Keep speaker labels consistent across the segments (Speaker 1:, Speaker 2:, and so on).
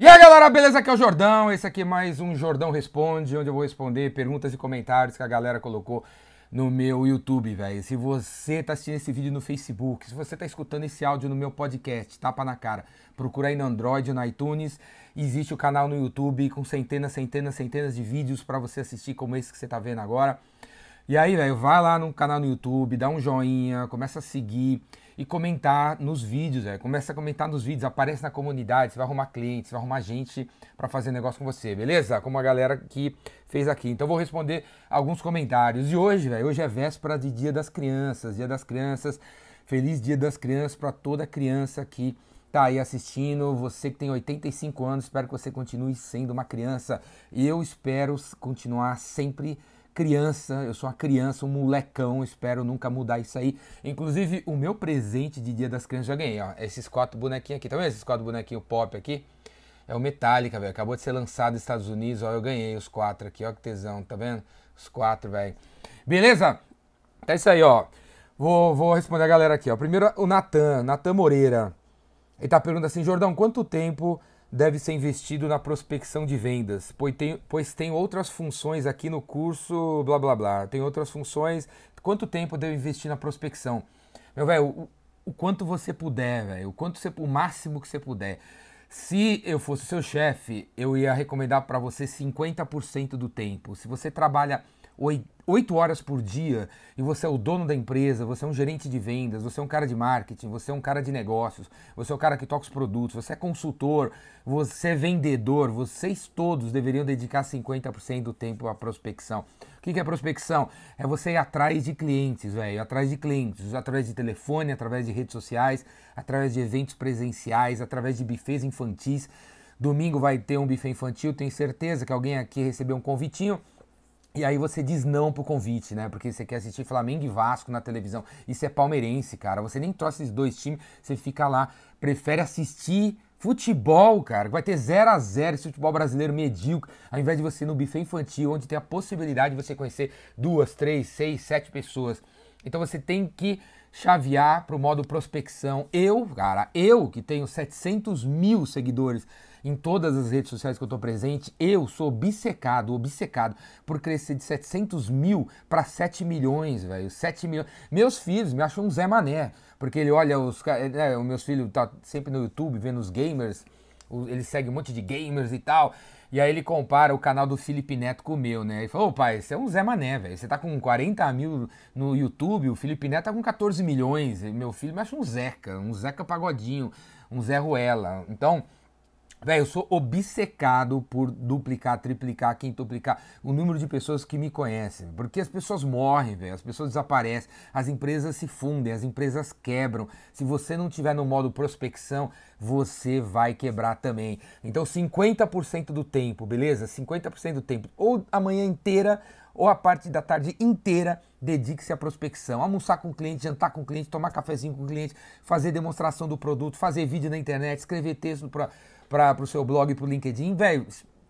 Speaker 1: E aí galera, beleza? Aqui é o Jordão. Esse aqui é mais um Jordão Responde, onde eu vou responder perguntas e comentários que a galera colocou no meu YouTube, velho. Se você tá assistindo esse vídeo no Facebook, se você tá escutando esse áudio no meu podcast, tapa na cara, procura aí no Android, no iTunes. Existe o canal no YouTube com centenas, centenas, centenas de vídeos para você assistir, como esse que você tá vendo agora. E aí, velho, vai lá no canal no YouTube, dá um joinha, começa a seguir e comentar nos vídeos, velho. Começa a comentar nos vídeos, aparece na comunidade, você vai arrumar clientes, você vai arrumar gente para fazer negócio com você, beleza? Como a galera que fez aqui. Então vou responder alguns comentários. E hoje, hoje é véspera de Dia das Crianças, Dia das Crianças. Feliz Dia das Crianças para toda criança que tá aí assistindo, você que tem 85 anos, espero que você continue sendo uma criança. E eu espero continuar sempre criança, eu sou uma criança, um molecão, espero nunca mudar isso aí. Inclusive, o meu presente de Dia das Crianças já ganhei, ó. Esses quatro bonequinhos aqui, tá vendo esses quatro bonequinhos pop aqui? É o Metallica, velho. Acabou de ser lançado nos Estados Unidos, ó. Eu ganhei os quatro aqui, ó que tesão, tá vendo? Os quatro, velho. Beleza? Tá isso aí, ó. Vou, vou responder a galera aqui, ó. Primeiro, o Natan, Natan Moreira. Ele tá perguntando assim, Jordão, quanto tempo deve ser investido na prospecção de vendas, pois tem, pois tem outras funções aqui no curso, blá blá blá. Tem outras funções. Quanto tempo deve investir na prospecção? Meu velho, o, o, quanto você puder, velho, o quanto você, o máximo que você puder. Se eu fosse seu chefe, eu ia recomendar para você 50% do tempo. Se você trabalha oito horas por dia e você é o dono da empresa, você é um gerente de vendas, você é um cara de marketing, você é um cara de negócios, você é o cara que toca os produtos, você é consultor, você é vendedor, vocês todos deveriam dedicar 50% do tempo à prospecção. O que é prospecção? É você ir atrás de clientes, velho, atrás de clientes, através de telefone, através de redes sociais, através de eventos presenciais, através de bufês infantis. Domingo vai ter um buffet infantil, tenho certeza que alguém aqui recebeu um convitinho e aí você diz não pro convite, né? Porque você quer assistir Flamengo e Vasco na televisão. Isso é palmeirense, cara. Você nem torce esses dois times, você fica lá, prefere assistir futebol, cara. Vai ter 0 a 0 esse futebol brasileiro medíocre, ao invés de você ir no buffet infantil, onde tem a possibilidade de você conhecer duas, três, seis, sete pessoas. Então você tem que chavear pro modo prospecção. Eu, cara, eu que tenho 700 mil seguidores em todas as redes sociais que eu estou presente, eu sou obcecado, obcecado por crescer de 700 mil para 7 milhões, velho. 7 milhões. Meus filhos me acham um Zé Mané, porque ele olha os. É, os meus filhos tá sempre no YouTube vendo os gamers, ele segue um monte de gamers e tal. E aí ele compara o canal do Felipe Neto com o meu, né? Ele falou, ô pai, você é um Zé Mané, velho. Você tá com 40 mil no YouTube, o Felipe Neto tá com 14 milhões. E meu filho me acha um Zeca, um Zeca Pagodinho, um Zé Ruela. Então, Velho, eu sou obcecado por duplicar, triplicar, quintuplicar o número de pessoas que me conhecem. Porque as pessoas morrem, velho, as pessoas desaparecem, as empresas se fundem, as empresas quebram. Se você não tiver no modo prospecção, você vai quebrar também. Então, 50% do tempo, beleza? 50% do tempo, ou a manhã inteira, ou a parte da tarde inteira, dedique-se à prospecção. Almoçar com o cliente, jantar com o cliente, tomar cafezinho com o cliente, fazer demonstração do produto, fazer vídeo na internet, escrever texto para para o seu blog, para o LinkedIn, velho,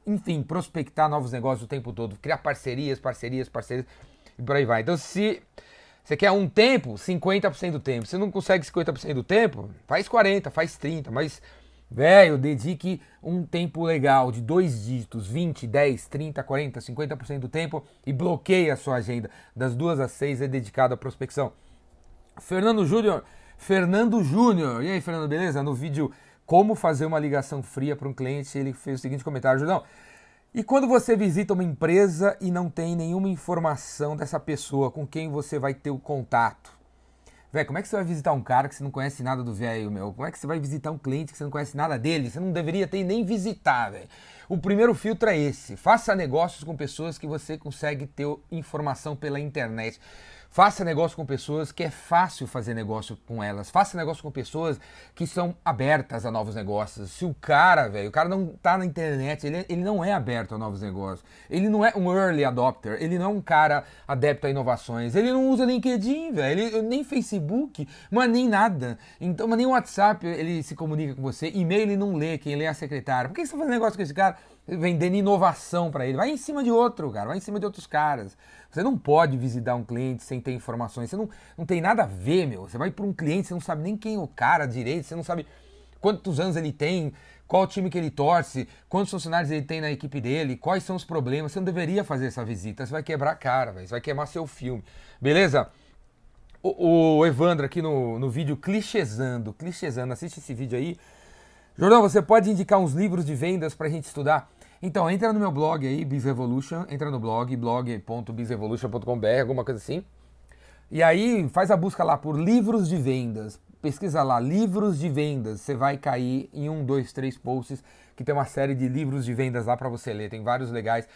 Speaker 1: enfim, prospectar novos negócios o tempo todo, criar parcerias, parcerias, parcerias e por aí vai. Então, se você quer um tempo, 50% do tempo. Se não consegue 50% do tempo, faz 40, faz 30, mas velho, dedique um tempo legal de dois dígitos, 20, 10, 30, 40, 50% do tempo e bloqueie a sua agenda. Das duas às seis é dedicado à prospecção. Fernando Júnior, Fernando Júnior. E aí, Fernando, beleza? No vídeo como fazer uma ligação fria para um cliente, ele fez o seguinte comentário, Judão. E quando você visita uma empresa e não tem nenhuma informação dessa pessoa com quem você vai ter o contato? Velho, como é que você vai visitar um cara que você não conhece nada do velho, meu? Como é que você vai visitar um cliente que você não conhece nada dele? Você não deveria ter nem visitar, velho. O primeiro filtro é esse. Faça negócios com pessoas que você consegue ter informação pela internet. Faça negócio com pessoas que é fácil fazer negócio com elas. Faça negócio com pessoas que são abertas a novos negócios. Se o cara, velho, o cara não tá na internet, ele, ele não é aberto a novos negócios. Ele não é um early adopter. Ele não é um cara adepto a inovações. Ele não usa LinkedIn, velho. Nem Facebook, mas nem nada. Então, mas nem WhatsApp ele se comunica com você. E-mail ele não lê, quem lê é a secretária. Por que você tá fazendo negócio com esse cara? vendendo inovação para ele. Vai em cima de outro, cara. Vai em cima de outros caras. Você não pode visitar um cliente sem ter informações. Você não, não tem nada a ver, meu. Você vai para um cliente, você não sabe nem quem é o cara direito, você não sabe quantos anos ele tem, qual time que ele torce, quantos funcionários ele tem na equipe dele, quais são os problemas. Você não deveria fazer essa visita, você vai quebrar a cara, véio, você vai queimar seu filme. Beleza? O, o Evandro aqui no, no vídeo clichêsando, clichêsando, assiste esse vídeo aí. Jordão, você pode indicar uns livros de vendas pra gente estudar? Então, entra no meu blog aí, BizRevolution, entra no blog, blog.bizrevolution.com.br, alguma coisa assim. E aí faz a busca lá por livros de vendas. Pesquisa lá, livros de vendas. Você vai cair em um, dois, três posts que tem uma série de livros de vendas lá para você ler. Tem vários legais.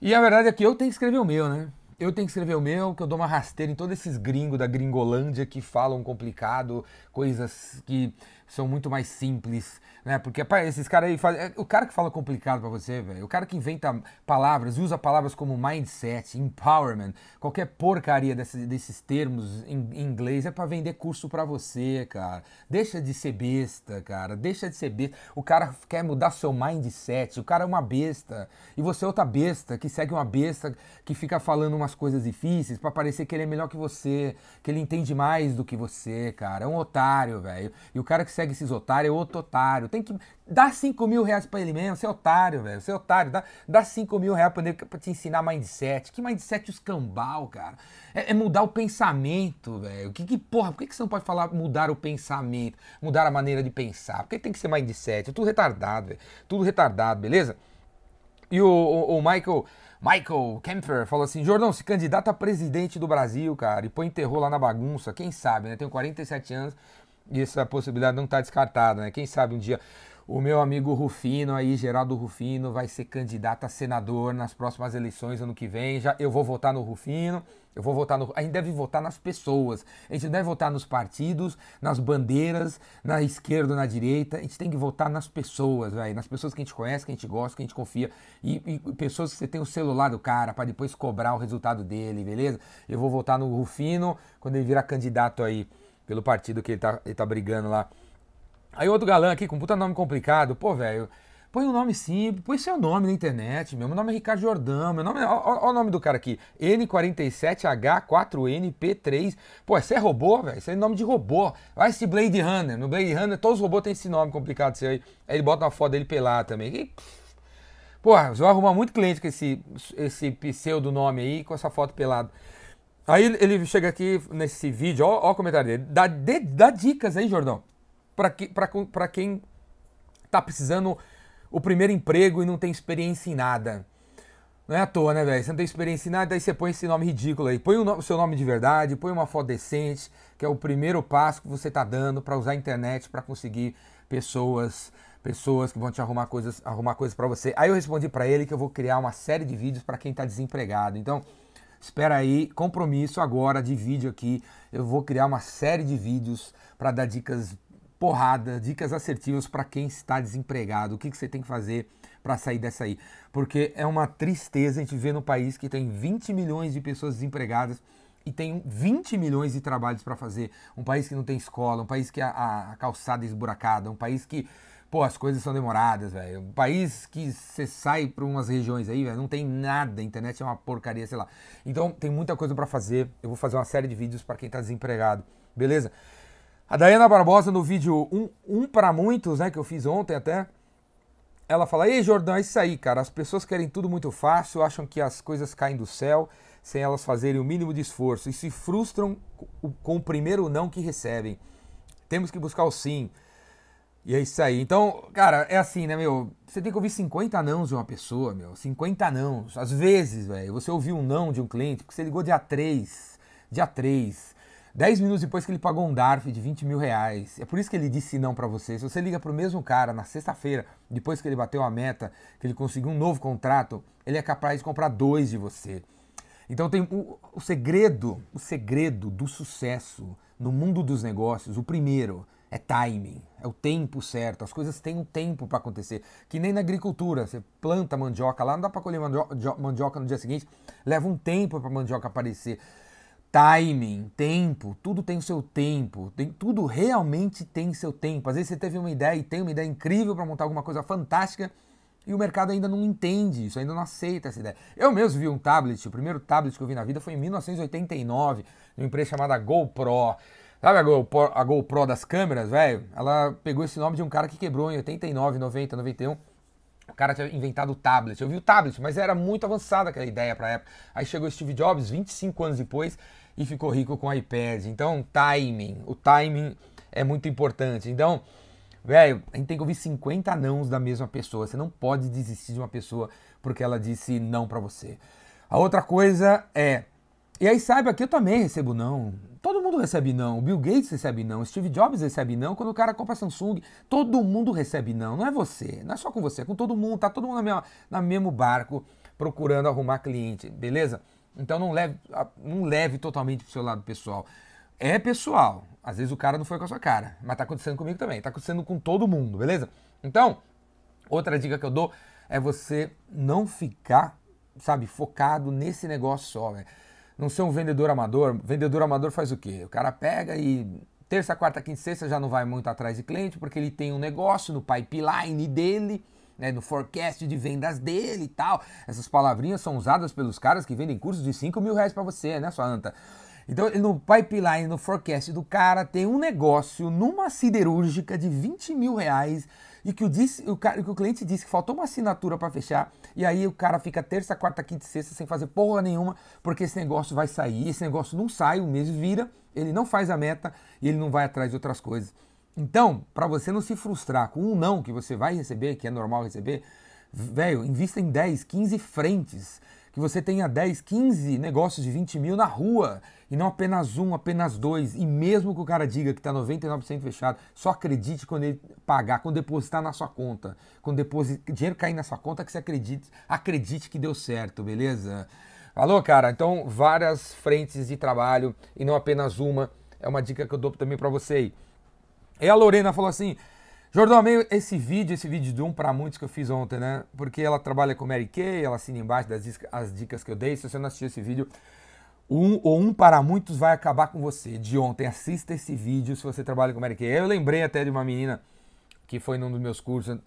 Speaker 1: E a verdade é que eu tenho que escrever o meu, né? Eu tenho que escrever o meu, que eu dou uma rasteira em todos esses gringos da gringolândia que falam complicado, coisas que são muito mais simples, né? Porque esses caras aí fazem. É, o cara que fala complicado para você, velho, o cara que inventa palavras, usa palavras como mindset, empowerment, qualquer porcaria desses, desses termos em, em inglês é para vender curso para você, cara. Deixa de ser besta, cara. Deixa de ser besta. O cara quer mudar seu mindset, o cara é uma besta. E você é outra besta que segue uma besta que fica falando umas coisas difíceis para parecer que ele é melhor que você, que ele entende mais do que você, cara. É um otário, velho. E o cara que segue esses otários é outro otário. Tem que dar 5 mil reais pra ele mesmo. Você é otário, velho. Você é otário. Dá, dá 5 mil reais pra ele pra te ensinar mindset. Que mindset escambau, cara? É, é mudar o pensamento, velho. Que, que porra, por que, que você não pode falar mudar o pensamento? Mudar a maneira de pensar? Por que tem que ser mindset? É tudo retardado, velho. Tudo retardado, beleza? E o, o, o Michael. Michael Kempfer falou assim: Jordão, se candidata a presidente do Brasil, cara, e põe terror lá na bagunça, quem sabe, né? Tenho 47 anos, e essa possibilidade não está descartada, né? Quem sabe um dia o meu amigo Rufino aí, Geraldo Rufino, vai ser candidato a senador nas próximas eleições ano que vem. Já eu vou votar no Rufino, eu vou votar no. A gente deve votar nas pessoas. A gente não deve votar nos partidos, nas bandeiras, na esquerda na direita. A gente tem que votar nas pessoas, velho. Nas pessoas que a gente conhece, que a gente gosta, que a gente confia. E, e pessoas que você tem o celular do cara para depois cobrar o resultado dele, beleza? Eu vou votar no Rufino quando ele virar candidato aí pelo partido que ele tá, ele tá brigando lá. Aí outro galã aqui com puta nome complicado, pô, velho. Põe um nome simples, põe seu nome na internet, meu. Meu nome é Ricardo Jordão, meu nome é. O nome do cara aqui. N47H4NP3. Pô, esse é robô, velho. Isso é nome de robô. Vai esse Blade Runner. No Blade Runner, todos os robôs têm esse nome complicado seu aí. Aí ele bota uma foto dele pelado também. E, porra, você vai arrumar muito cliente com esse, esse pseudo nome aí, com essa foto pelado. Aí ele chega aqui nesse vídeo, ó, ó o comentário dele. Dá, de, dá dicas aí, Jordão, para que, pra, quem tá precisando o primeiro emprego e não tem experiência em nada. Não é à toa, né, velho? Você não tem experiência em nada, aí você põe esse nome ridículo aí. Põe o, no, seu nome de verdade, põe uma foto decente, que é o primeiro passo que você tá dando para usar a internet para conseguir pessoas pessoas que vão te arrumar coisas arrumar coisas para você. Aí eu respondi para ele que eu vou criar uma série de vídeos para quem tá desempregado. Então, Espera aí, compromisso agora de vídeo aqui. Eu vou criar uma série de vídeos para dar dicas porrada, dicas assertivas para quem está desempregado. O que, que você tem que fazer para sair dessa aí? Porque é uma tristeza a gente ver no país que tem 20 milhões de pessoas desempregadas e tem 20 milhões de trabalhos para fazer. Um país que não tem escola, um país que a, a calçada é esburacada, um país que Pô, as coisas são demoradas, velho. Um país que você sai para umas regiões aí, velho, não tem nada. A internet é uma porcaria, sei lá. Então tem muita coisa para fazer. Eu vou fazer uma série de vídeos para quem tá desempregado, beleza? A Dayana Barbosa no vídeo um, um para muitos, né, que eu fiz ontem até, ela fala: "Ei, Jordão, é isso aí, cara. As pessoas querem tudo muito fácil, acham que as coisas caem do céu sem elas fazerem o mínimo de esforço e se frustram com o primeiro não que recebem. Temos que buscar o sim." E é isso aí. Então, cara, é assim, né, meu? Você tem que ouvir 50 nãos de uma pessoa, meu. 50 nãos. Às vezes, velho, você ouviu um não de um cliente porque você ligou dia 3. Dia 3. 10 minutos depois que ele pagou um DARF de 20 mil reais. É por isso que ele disse não para você. Se você liga pro mesmo cara na sexta-feira, depois que ele bateu a meta, que ele conseguiu um novo contrato, ele é capaz de comprar dois de você. Então tem o, o segredo, o segredo do sucesso no mundo dos negócios, o primeiro é timing, é o tempo certo. As coisas têm um tempo para acontecer. Que nem na agricultura, você planta mandioca lá, não dá para colher mandioca no dia seguinte, leva um tempo para mandioca aparecer. Timing, tempo, tudo tem o seu tempo, tem, tudo realmente tem seu tempo. Às vezes você teve uma ideia e tem uma ideia incrível para montar alguma coisa fantástica e o mercado ainda não entende isso, ainda não aceita essa ideia. Eu mesmo vi um tablet, o primeiro tablet que eu vi na vida foi em 1989, numa empresa chamada GoPro. Sabe a GoPro, a GoPro das câmeras, velho? Ela pegou esse nome de um cara que quebrou em 89, 90, 91. O cara tinha inventado o tablet. Eu vi o tablet, mas era muito avançada aquela ideia pra época. Aí chegou Steve Jobs, 25 anos depois, e ficou rico com iPad. Então, timing. O timing é muito importante. Então, velho, a gente tem que ouvir 50 nãos da mesma pessoa. Você não pode desistir de uma pessoa porque ela disse não para você. A outra coisa é. E aí saiba que eu também recebo não. Todo mundo recebe não. O Bill Gates recebe não. O Steve Jobs recebe não. Quando o cara compra Samsung, todo mundo recebe não. Não é você. Não é só com você, é com todo mundo. Tá todo mundo na mesma, na mesmo barco procurando arrumar cliente, beleza? Então não leve, não leve totalmente pro seu lado pessoal. É pessoal. Às vezes o cara não foi com a sua cara, mas tá acontecendo comigo também. Tá acontecendo com todo mundo, beleza? Então, outra dica que eu dou é você não ficar, sabe, focado nesse negócio só, velho. Não ser um vendedor amador. Vendedor amador faz o quê? O cara pega e terça, quarta, quinta sexta já não vai muito atrás de cliente porque ele tem um negócio no pipeline dele né, no forecast de vendas dele e tal. Essas palavrinhas são usadas pelos caras que vendem cursos de 5 mil reais para você, né, sua anta? Então, no pipeline, no forecast do cara, tem um negócio numa siderúrgica de 20 mil reais e que o, disse, o, cara, que o cliente disse que faltou uma assinatura para fechar, e aí o cara fica terça, quarta, quinta e sexta sem fazer porra nenhuma, porque esse negócio vai sair, esse negócio não sai, o mês vira, ele não faz a meta e ele não vai atrás de outras coisas. Então, para você não se frustrar com um não que você vai receber, que é normal receber, velho, invista em 10, 15 frentes. Que você tenha 10, 15 negócios de 20 mil na rua e não apenas um, apenas dois. E mesmo que o cara diga que está 99% fechado, só acredite quando ele pagar, quando depositar na sua conta. Quando deposit... dinheiro cair na sua conta, que você acredite, acredite que deu certo, beleza? Alô, cara? Então, várias frentes de trabalho e não apenas uma. É uma dica que eu dou também para você aí. E a Lorena falou assim: Jordão, amei esse vídeo, esse vídeo de um para muitos que eu fiz ontem, né? Porque ela trabalha com Mary Kay, ela assina embaixo das as dicas que eu dei. Se você não assistiu esse vídeo, um ou um para muitos vai acabar com você. De ontem, assista esse vídeo se você trabalha com Mary Kay. Eu lembrei até de uma menina que foi num dos meus cursos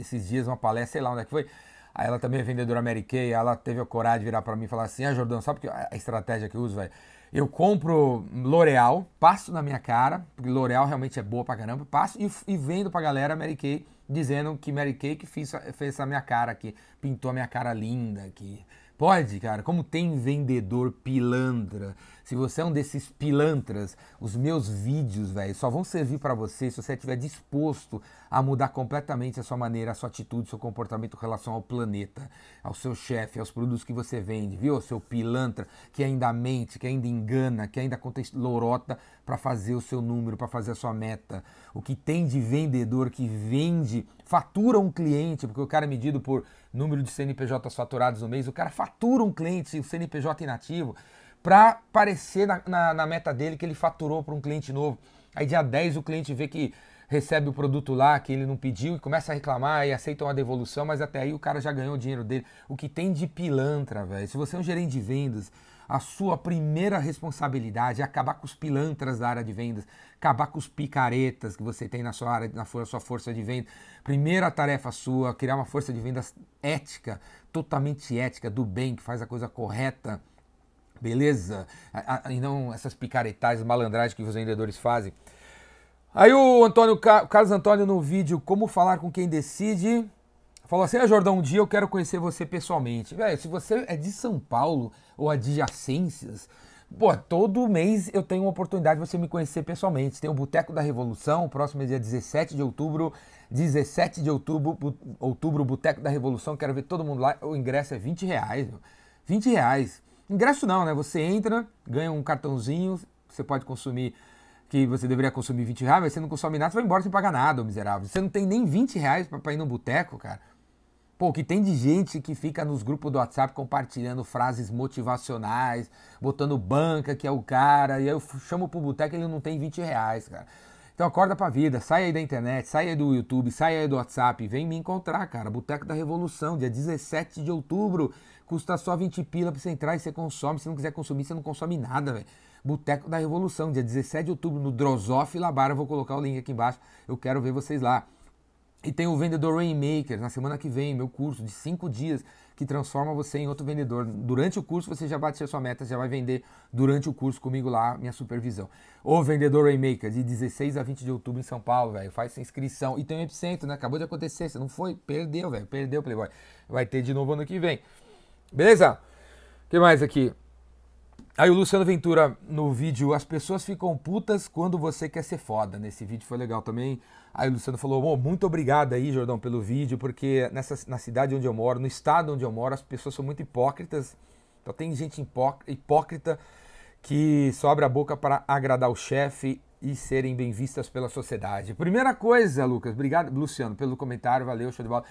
Speaker 1: esses dias, uma palestra, sei lá onde é que foi. Aí ela também é vendedora Mary Kay, ela teve a coragem de virar para mim e falar assim: Ah, Jordão, sabe que a estratégia que eu uso, velho? Eu compro L'Oreal, passo na minha cara, porque L'Oreal realmente é boa pra caramba, passo e, e vendo pra galera Mary Kay, dizendo que Mary Kay que fez, fez essa minha cara aqui, pintou a minha cara linda aqui. Pode, cara, como tem vendedor pilantra. Se você é um desses pilantras, os meus vídeos, velho, só vão servir para você se você estiver disposto a mudar completamente a sua maneira, a sua atitude, seu comportamento em relação ao planeta, ao seu chefe, aos produtos que você vende, viu? Seu pilantra que ainda mente, que ainda engana, que ainda conta lorota para fazer o seu número, para fazer a sua meta. O que tem de vendedor que vende, fatura um cliente, porque o cara é medido por número de CNPJs faturados no mês, o cara fatura um cliente, o CNPJ inativo, para aparecer na, na, na, meta dele que ele faturou para um cliente novo. Aí dia 10 o cliente vê que recebe o produto lá que ele não pediu e começa a reclamar e aceita uma devolução, mas até aí o cara já ganhou o dinheiro dele. O que tem de pilantra, velho. Se você é um gerente de vendas, a sua primeira responsabilidade é acabar com os pilantras da área de vendas, acabar com os picaretas que você tem na sua área, na sua força de venda. Primeira tarefa sua, criar uma força de vendas ética, totalmente ética, do bem, que faz a coisa correta. Beleza? E não essas picaretagens, malandragens que os vendedores fazem. Aí o Antônio, Carlos Antônio no vídeo Como Falar com Quem Decide, falou assim: ah, Jordão, um dia eu quero conhecer você pessoalmente. Velho, se você é de São Paulo ou adjacências, pô, todo mês eu tenho uma oportunidade de você me conhecer pessoalmente. Tem o Boteco da Revolução, o próximo é dia 17 de outubro. 17 de outubro, outubro, Boteco da Revolução, quero ver todo mundo lá. O ingresso é 20 reais, meu. 20 reais. Ingresso não, né? Você entra, ganha um cartãozinho, você pode consumir que você deveria consumir 20 reais, mas você não consome nada, você vai embora sem pagar nada, miserável. Você não tem nem 20 reais pra, pra ir no boteco, cara. Pô, que tem de gente que fica nos grupos do WhatsApp compartilhando frases motivacionais, botando banca que é o cara, e eu chamo pro boteco e ele não tem 20 reais, cara. Então acorda pra vida, sai aí da internet, sai aí do YouTube, sai aí do WhatsApp, vem me encontrar, cara. Boteco da Revolução, dia 17 de outubro. Custa só 20 pila pra você entrar e você consome. Se não quiser consumir, você não consome nada, velho. Boteco da Revolução, dia 17 de outubro, no Drosoff Labara. vou colocar o link aqui embaixo. Eu quero ver vocês lá. E tem o Vendedor Rainmaker na semana que vem, meu curso de cinco dias que transforma você em outro vendedor. Durante o curso você já bate a sua meta, já vai vender durante o curso comigo lá, minha supervisão. O Vendedor Rainmaker, de 16 a 20 de outubro em São Paulo, velho. Faz inscrição. E tem o Epicentro, né? Acabou de acontecer. Você não foi? Perdeu, velho. Perdeu, Playboy. Vai ter de novo ano que vem. Beleza? O que mais aqui? Aí o Luciano Ventura no vídeo, as pessoas ficam putas quando você quer ser foda. Nesse vídeo foi legal também. Aí o Luciano falou: oh, muito obrigado aí, Jordão, pelo vídeo, porque nessa, na cidade onde eu moro, no estado onde eu moro, as pessoas são muito hipócritas. Então tem gente hipócrita que só abre a boca para agradar o chefe e serem bem vistas pela sociedade. Primeira coisa, Lucas, obrigado, Luciano, pelo comentário, valeu, show de bola.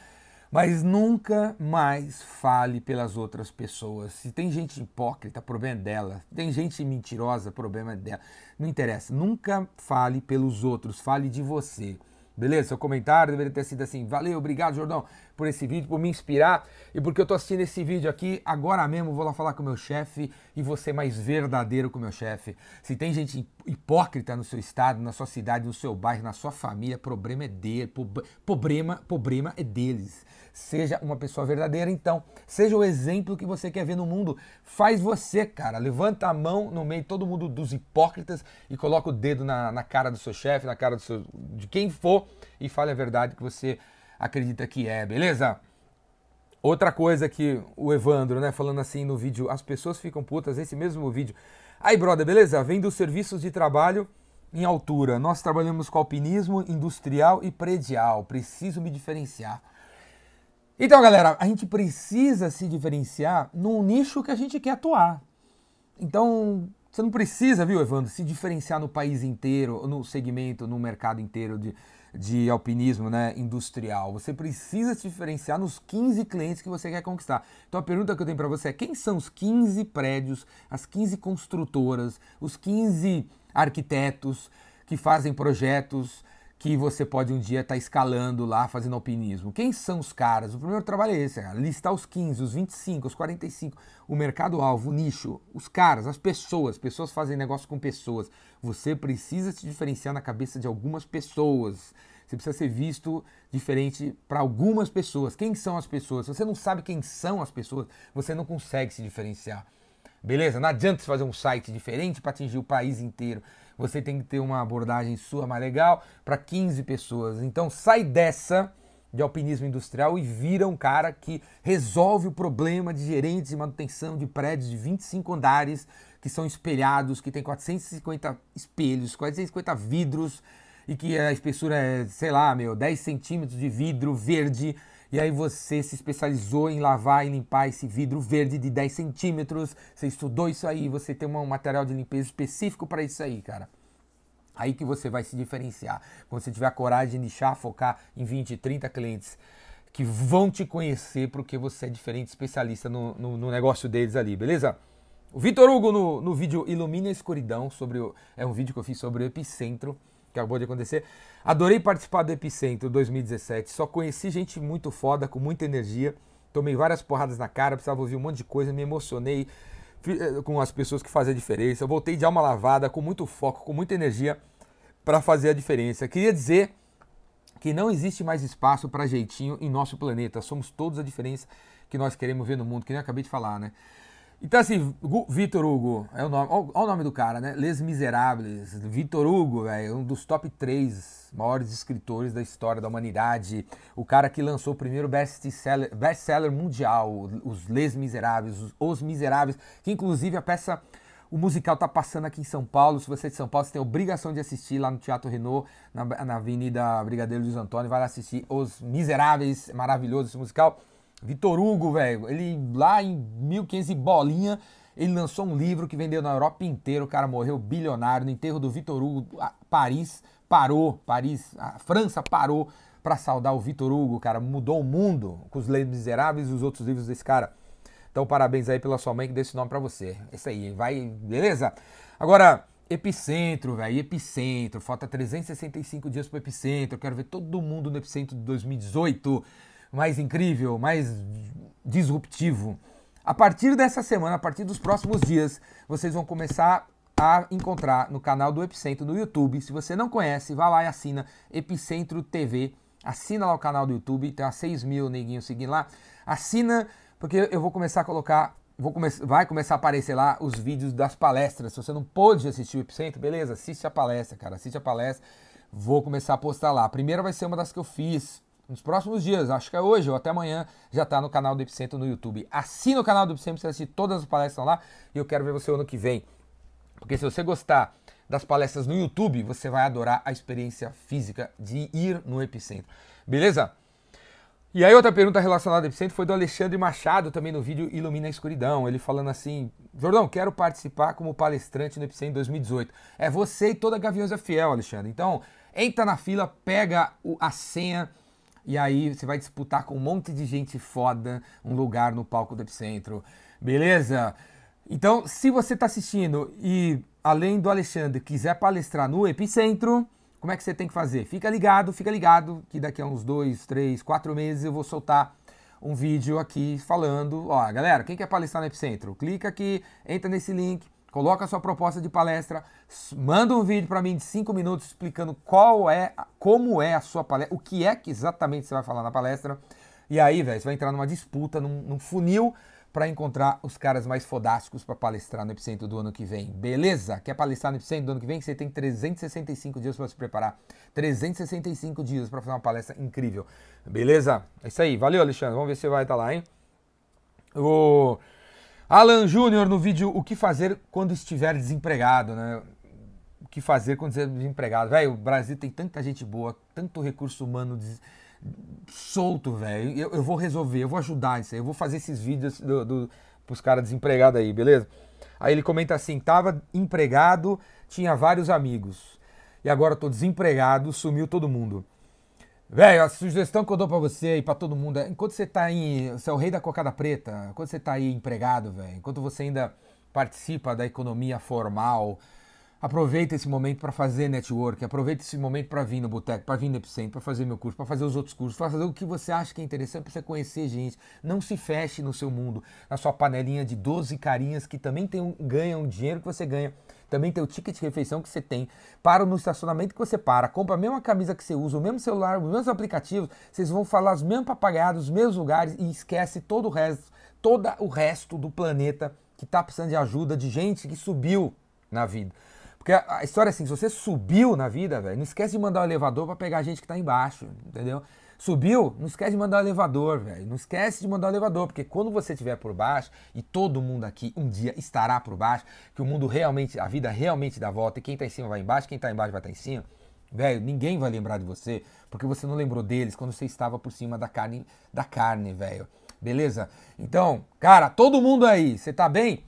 Speaker 1: Mas nunca mais fale pelas outras pessoas. Se tem gente hipócrita, problema é dela. Tem gente mentirosa, problema é dela. Não interessa. Nunca fale pelos outros, fale de você. Beleza? Seu comentário deveria ter sido assim. Valeu, obrigado, Jordão, por esse vídeo, por me inspirar e porque eu tô assistindo esse vídeo aqui. Agora mesmo vou lá falar com o meu chefe e vou ser mais verdadeiro com o meu chefe. Se tem gente hipócrita no seu estado, na sua cidade, no seu bairro, na sua família, problema é dele. Problema, problema é deles. Seja uma pessoa verdadeira, então. Seja o exemplo que você quer ver no mundo. Faz você, cara. Levanta a mão no meio todo mundo dos hipócritas e coloca o dedo na, na cara do seu chefe, na cara do seu, de quem for e fale a verdade que você acredita que é, beleza? Outra coisa que o Evandro, né, falando assim no vídeo, as pessoas ficam putas, esse mesmo vídeo. Aí, brother, beleza? Vem dos serviços de trabalho em altura. Nós trabalhamos com alpinismo industrial e predial. Preciso me diferenciar. Então, galera, a gente precisa se diferenciar num nicho que a gente quer atuar. Então, você não precisa, viu, Evandro, se diferenciar no país inteiro, no segmento, no mercado inteiro de, de alpinismo né, industrial. Você precisa se diferenciar nos 15 clientes que você quer conquistar. Então a pergunta que eu tenho para você é: quem são os 15 prédios, as 15 construtoras, os 15 arquitetos que fazem projetos que você pode um dia estar tá escalando lá, fazendo alpinismo. Quem são os caras? O primeiro trabalho é esse, cara. listar os 15, os 25, os 45, o mercado-alvo, o nicho, os caras, as pessoas. Pessoas fazem negócio com pessoas. Você precisa se diferenciar na cabeça de algumas pessoas. Você precisa ser visto diferente para algumas pessoas. Quem são as pessoas? Se você não sabe quem são as pessoas, você não consegue se diferenciar. Beleza? Não adianta você fazer um site diferente para atingir o país inteiro você tem que ter uma abordagem sua mais legal para 15 pessoas. Então sai dessa de alpinismo industrial e vira um cara que resolve o problema de gerentes de manutenção de prédios de 25 andares que são espelhados, que tem 450 espelhos, 450 vidros e que a espessura é, sei lá, meu, 10 centímetros de vidro verde e aí você se especializou em lavar e limpar esse vidro verde de 10 centímetros, você estudou isso aí, você tem um material de limpeza específico para isso aí, cara. Aí que você vai se diferenciar. Quando você tiver a coragem de nichar, focar em 20, 30 clientes que vão te conhecer porque você é diferente, especialista no, no, no negócio deles ali, beleza? O Vitor Hugo no, no vídeo Ilumina a Escuridão, sobre o, é um vídeo que eu fiz sobre o epicentro que acabou de acontecer. Adorei participar do Epicentro 2017. Só conheci gente muito foda, com muita energia. Tomei várias porradas na cara, precisava ouvir um monte de coisa, me emocionei eh, com as pessoas que fazem a diferença. Voltei de alma lavada, com muito foco, com muita energia para fazer a diferença. Queria dizer que não existe mais espaço para jeitinho em nosso planeta. Somos todos a diferença que nós queremos ver no mundo, que nem eu acabei de falar, né? Então, assim, Vitor Hugo, é o nome, olha o nome do cara, né? Les Miserables. Vitor Hugo, é um dos top 3 maiores escritores da história da humanidade. O cara que lançou o primeiro best-seller best mundial, os Les Miserables, os, Miseráveis, que inclusive a peça o musical tá passando aqui em São Paulo. Se você é de São Paulo, você tem obrigação de assistir lá no Teatro Renault, na, na Avenida Brigadeiro Luiz Antônio. Vai lá assistir Os Miseráveis, maravilhoso esse musical. Vitor Hugo, velho, ele lá em 1500 e bolinha, ele lançou um livro que vendeu na Europa inteira, o cara morreu bilionário no enterro do Vitor Hugo, Paris parou, Paris, a França parou para saudar o Vitor Hugo, cara, mudou o mundo com os Leis Miseráveis e os outros livros desse cara. Então, parabéns aí pela sua mãe que deu esse nome para você. Isso aí, vai, beleza? Agora, Epicentro, velho, Epicentro, falta 365 dias pro Epicentro, quero ver todo mundo no Epicentro de 2018 mais incrível, mais disruptivo. A partir dessa semana, a partir dos próximos dias, vocês vão começar a encontrar no canal do Epicentro no YouTube. Se você não conhece, vá lá e assina Epicentro TV assina lá o canal do YouTube, tem umas 6 mil neguinhos seguindo lá. Assina, porque eu vou começar a colocar come vai começar a aparecer lá os vídeos das palestras. Se você não pôde assistir o Epicentro, beleza, assiste a palestra, cara, assiste a palestra. Vou começar a postar lá. A primeira vai ser uma das que eu fiz nos próximos dias, acho que é hoje ou até amanhã, já está no canal do Epicentro no YouTube. Assina o canal do Epicentro, você assistir todas as palestras lá e eu quero ver você ano que vem. Porque se você gostar das palestras no YouTube, você vai adorar a experiência física de ir no Epicentro. Beleza? E aí outra pergunta relacionada ao Epicentro foi do Alexandre Machado, também no vídeo Ilumina a Escuridão. Ele falando assim, Jordão, quero participar como palestrante no Epicentro 2018. É você e toda a Gaviões é Fiel, Alexandre. Então, entra na fila, pega a senha e aí você vai disputar com um monte de gente foda um lugar no palco do Epicentro. Beleza? Então, se você está assistindo e além do Alexandre quiser palestrar no Epicentro, como é que você tem que fazer? Fica ligado, fica ligado, que daqui a uns dois, três, quatro meses eu vou soltar um vídeo aqui falando, ó, galera, quem quer palestrar no Epicentro? Clica aqui, entra nesse link, coloca a sua proposta de palestra, manda um vídeo para mim de cinco minutos explicando qual é, como é a sua palestra, o que é que exatamente você vai falar na palestra. E aí, velho, você vai entrar numa disputa, num, num funil para encontrar os caras mais fodásticos para palestrar no Epicentro do ano que vem. Beleza? Quer palestrar no Epicentro do ano que vem? Você tem 365 dias para se preparar. 365 dias para fazer uma palestra incrível. Beleza? É isso aí. Valeu, Alexandre. Vamos ver se você vai estar tá lá, hein? O Alan Júnior no vídeo O que fazer quando estiver desempregado, né? Que fazer quando estiver desempregado? Velho, o Brasil tem tanta gente boa, tanto recurso humano des solto, velho. Eu, eu, vou resolver, eu vou ajudar isso aí. Eu vou fazer esses vídeos do, do, pros caras desempregados aí, beleza? Aí ele comenta assim: tava empregado, tinha vários amigos. E agora tô desempregado, sumiu todo mundo. Velho, a sugestão que eu dou pra você e pra todo mundo é: enquanto você tá aí, você é o rei da cocada preta, enquanto você tá aí empregado, velho, enquanto você ainda participa da economia formal, Aproveita esse momento para fazer network, aproveita esse momento para vir no boteco, para vir no Epicentro, para fazer meu curso, para fazer os outros cursos, para fazer o que você acha que é interessante, para você conhecer gente. Não se feche no seu mundo, na sua panelinha de 12 carinhas que também tem um, ganham o dinheiro que você ganha, também tem o ticket de refeição que você tem, para no estacionamento que você para, compra a mesma camisa que você usa, o mesmo celular, os mesmos aplicativos, vocês vão falar os mesmos papagaiados, os mesmos lugares e esquece todo o resto, todo o resto do planeta que está precisando de ajuda, de gente que subiu na vida. Porque a, história é assim, se você subiu na vida, velho, não esquece de mandar o elevador para pegar a gente que tá embaixo, entendeu? Subiu, não esquece de mandar o elevador, velho. Não esquece de mandar o elevador, porque quando você estiver por baixo, e todo mundo aqui um dia estará por baixo, que o mundo realmente, a vida realmente dá volta, e quem tá em cima vai embaixo, quem tá embaixo vai estar tá em cima, velho, ninguém vai lembrar de você, porque você não lembrou deles quando você estava por cima da carne, da carne, velho. Beleza? Então, cara, todo mundo aí, você tá bem?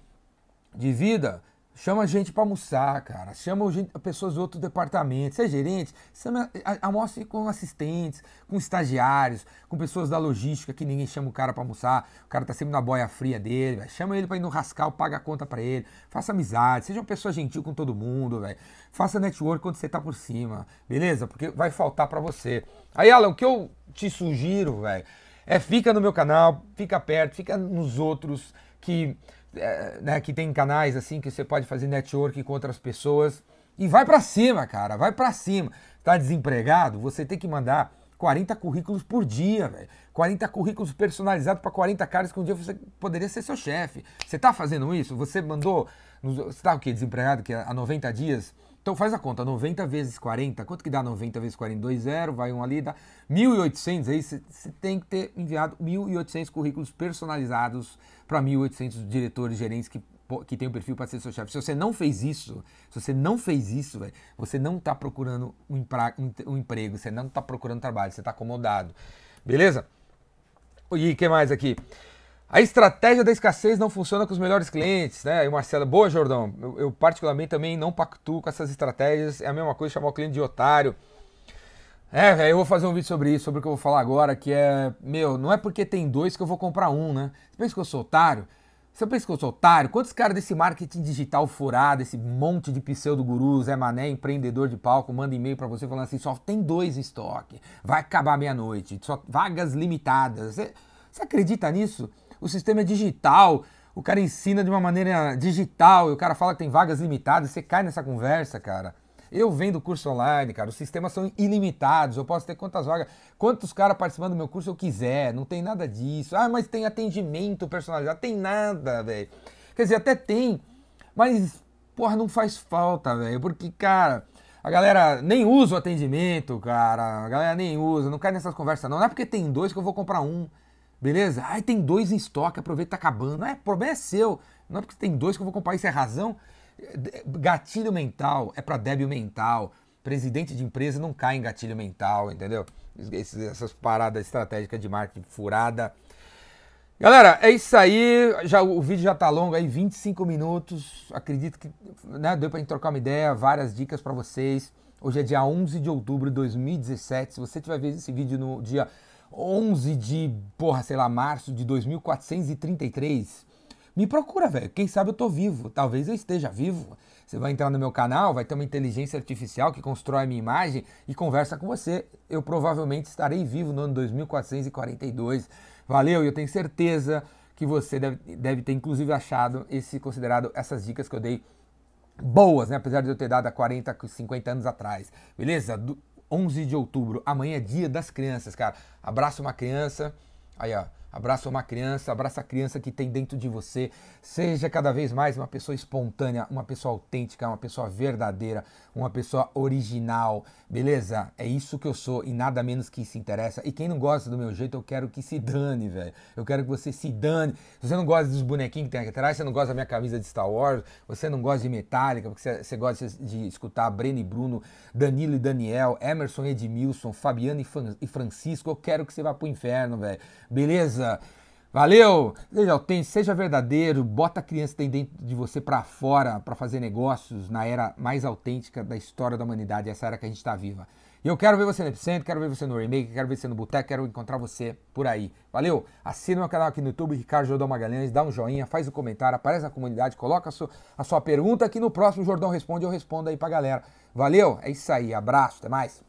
Speaker 1: De vida? Chama a gente para almoçar, cara. Chama gente, pessoas de outro departamento. Você é gerente? Chama, almoce com assistentes, com estagiários, com pessoas da logística que ninguém chama o cara para almoçar. O cara tá sempre na boia fria dele. Véio. Chama ele para ir no rascal, paga a conta para ele. Faça amizade, seja uma pessoa gentil com todo mundo, velho. Faça network quando você tá por cima, beleza? Porque vai faltar para você. Aí, Alan, o que eu te sugiro, velho, é fica no meu canal, fica perto, fica nos outros que é, né, que tem canais assim que você pode fazer network com outras pessoas e vai para cima, cara, vai para cima. Tá desempregado? Você tem que mandar 40 currículos por dia, velho. 40 currículos personalizados para 40 caras que um dia você poderia ser seu chefe. Você tá fazendo isso? Você mandou, você tá o quê? Desempregado que há 90 dias? Então faz a conta, 90 vezes 40, quanto que dá 90 vezes 40? 2, 0, vai um ali, dá 1.800, aí você tem que ter enviado 1.800 currículos personalizados para 1.800 diretores, gerentes que, que tem o perfil para ser seu chefe. Se você não fez isso, se você não fez isso, véio, você não está procurando um, um, emprego, você não está procurando trabalho, você está acomodado. Beleza? E o que mais aqui? A estratégia da escassez não funciona com os melhores clientes, né? E Marcelo, boa, Jordão. Eu, eu, particularmente também não pactuo com essas estratégias. É a mesma coisa chamar o cliente de otário. É, velho, eu vou fazer um vídeo sobre isso, sobre o que eu vou falar agora, que é, meu, não é porque tem dois que eu vou comprar um, né? Você pensa que eu sou otário? Você pensa que eu sou otário? Quantos caras desse marketing digital furado, esse monte de pseudo-guru, Zé Mané, empreendedor de palco, manda e-mail para você falando assim, só tem dois em estoque, vai acabar meia-noite, só vagas limitadas. Você, você acredita nisso? O sistema é digital, o cara ensina de uma maneira digital e o cara fala que tem vagas limitadas, você cai nessa conversa, cara. Eu vendo curso online, cara, os sistemas são ilimitados, eu posso ter quantas vagas, quantos caras participando do meu curso eu quiser, não tem nada disso. Ah, mas tem atendimento personalizado, tem nada, velho. Quer dizer, até tem, mas, porra, não faz falta, velho, porque, cara, a galera nem usa o atendimento, cara, a galera nem usa, não cai nessas conversas não. Não é porque tem dois que eu vou comprar um, beleza? Ai, tem dois em estoque, aproveita que tá acabando. Não é, o problema é seu, não é porque tem dois que eu vou comprar, isso é razão. Gatilho mental é para débil mental. Presidente de empresa não cai em gatilho mental, entendeu? Essas paradas estratégicas de marketing furada. Galera, é isso aí. Já, o vídeo já tá longo aí, 25 minutos. Acredito que né, deu pra gente trocar uma ideia, várias dicas para vocês. Hoje é dia 11 de outubro de 2017. Se você tiver visto esse vídeo no dia 11 de, porra, sei lá, março de 2433, me procura, velho. Quem sabe eu tô vivo. Talvez eu esteja vivo. Você vai entrar no meu canal, vai ter uma inteligência artificial que constrói a minha imagem e conversa com você. Eu provavelmente estarei vivo no ano 2442. Valeu, e eu tenho certeza que você deve, deve ter inclusive achado esse considerado essas dicas que eu dei boas, né? Apesar de eu ter dado há 40, 50 anos atrás. Beleza? Do 11 de outubro, amanhã é dia das crianças, cara. Abraça uma criança. Aí, ó. Abraça uma criança, abraça a criança que tem dentro de você. Seja cada vez mais uma pessoa espontânea, uma pessoa autêntica, uma pessoa verdadeira, uma pessoa original. Beleza? É isso que eu sou e nada menos que isso interessa. E quem não gosta do meu jeito, eu quero que se dane, velho. Eu quero que você se dane. Se você não gosta dos bonequinhos que tem aqui atrás, você não gosta da minha camisa de Star Wars, você não gosta de Metallica, porque você, gosta de escutar Breno e Bruno, Danilo e Daniel, Emerson e Edmilson, Fabiano e Francisco, eu quero que você vá pro inferno, velho. Beleza? Valeu! Seja autêntico, seja verdadeiro, bota a criança que tem dentro de você para fora para fazer negócios na era mais autêntica da história da humanidade, essa era que a gente está viva. E eu quero ver você no Epicentro, quero ver você no Remake, quero ver você no Boteco, quero encontrar você por aí. Valeu? Assina meu canal aqui no YouTube, Ricardo Jordão Magalhães, dá um joinha, faz um comentário, aparece na comunidade, coloca a sua, a sua pergunta que no próximo Jordão Responde eu respondo aí pra galera. Valeu? É isso aí, abraço, até mais.